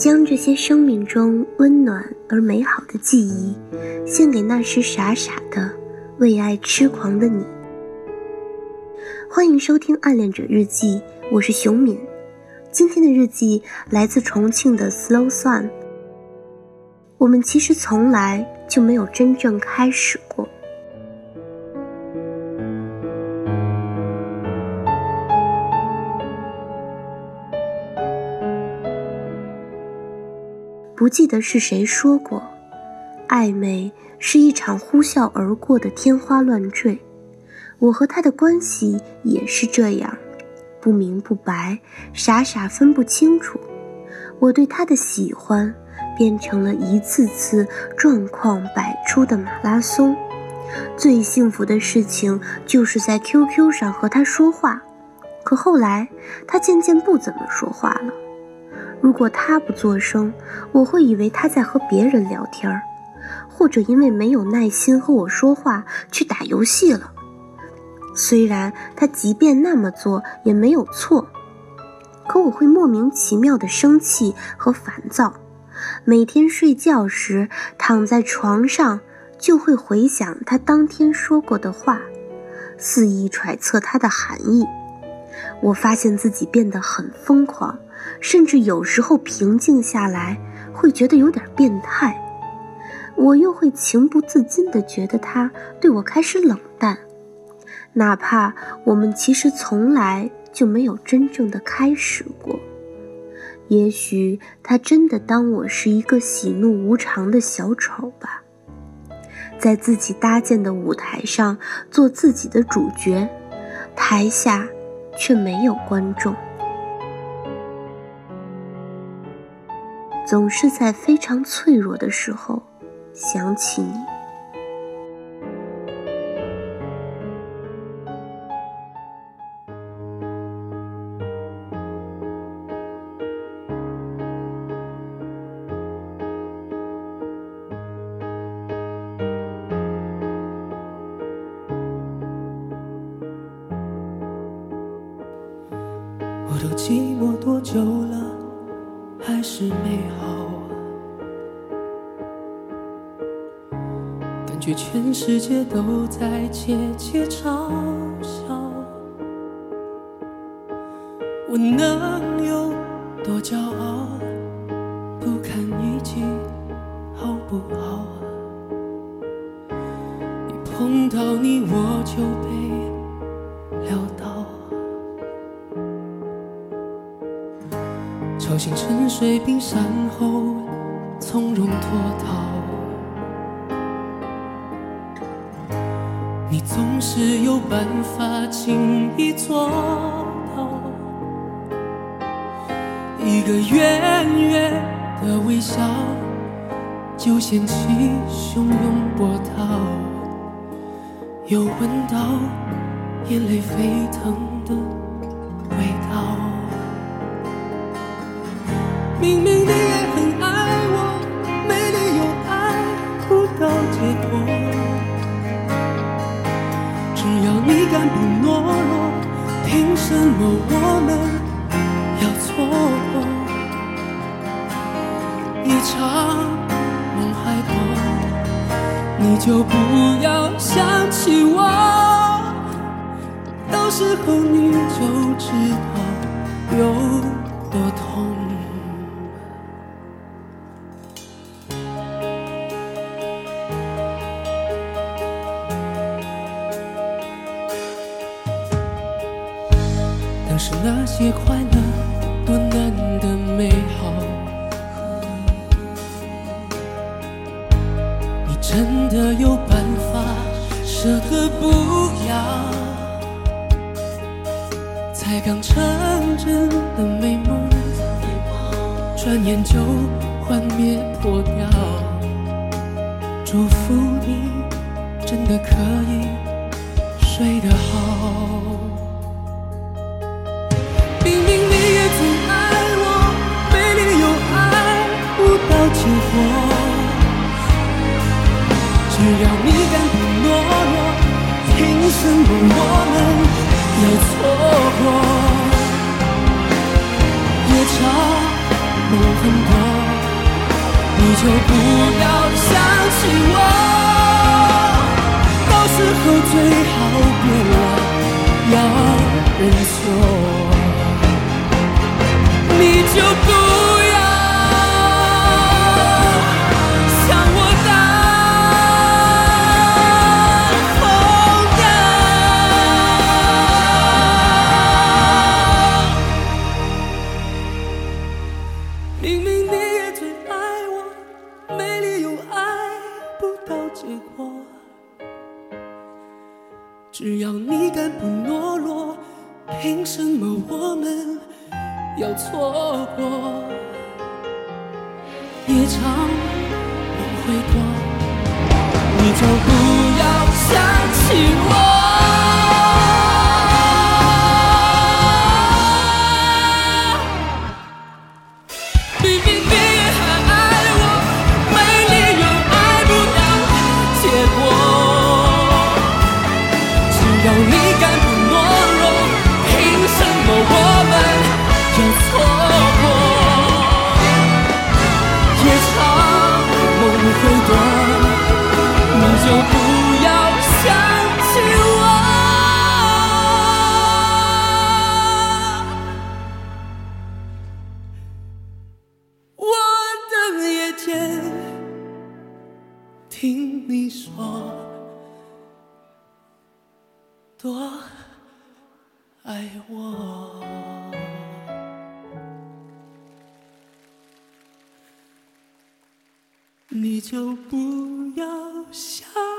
将这些生命中温暖而美好的记忆，献给那时傻傻的为爱痴狂的你。欢迎收听《暗恋者日记》，我是熊敏。今天的日记来自重庆的 Slow Sun。我们其实从来就没有真正开始过。不记得是谁说过，暧昧是一场呼啸而过的天花乱坠。我和他的关系也是这样，不明不白，傻傻分不清楚。我对他的喜欢，变成了一次次状况百出的马拉松。最幸福的事情就是在 QQ 上和他说话，可后来他渐渐不怎么说话了。如果他不作声，我会以为他在和别人聊天儿，或者因为没有耐心和我说话去打游戏了。虽然他即便那么做也没有错，可我会莫名其妙的生气和烦躁。每天睡觉时躺在床上，就会回想他当天说过的话，肆意揣测他的含义。我发现自己变得很疯狂。甚至有时候平静下来，会觉得有点变态。我又会情不自禁地觉得他对我开始冷淡，哪怕我们其实从来就没有真正的开始过。也许他真的当我是一个喜怒无常的小丑吧，在自己搭建的舞台上做自己的主角，台下却没有观众。总是在非常脆弱的时候想起你。我都寂寞多久了？还是美好，感觉全世界都在窃窃嘲笑。我能有多骄傲？不堪一击，好不好？一碰到你我就被撂倒。心沉睡冰山后，从容脱逃。你总是有办法轻易做到，一个远远的微笑，就掀起汹涌波涛，又闻到眼泪沸腾的明明你也很爱我，没理由爱不到结果。只要你敢不懦弱，凭什么我们要错过？一场梦还多，你就不要想起我。到时候你就知道有是那些快乐多难得美好，你真的有办法舍得不要？才刚成真的美梦，转眼就幻灭破掉。祝福你，真的可以睡得好。明明你也曾爱我，没理由爱不到结果。只要你敢不懦弱，凭什么我们要错过？夜长梦很多，你就不要想起我。到时候最好别来，要认错。你就不要想我到疯掉明明你也最爱我。没理由爱不到结果只要你敢不懦弱凭什么我。们要错过？夜长梦会多，你就不要想听你说，多爱我，你就不要想。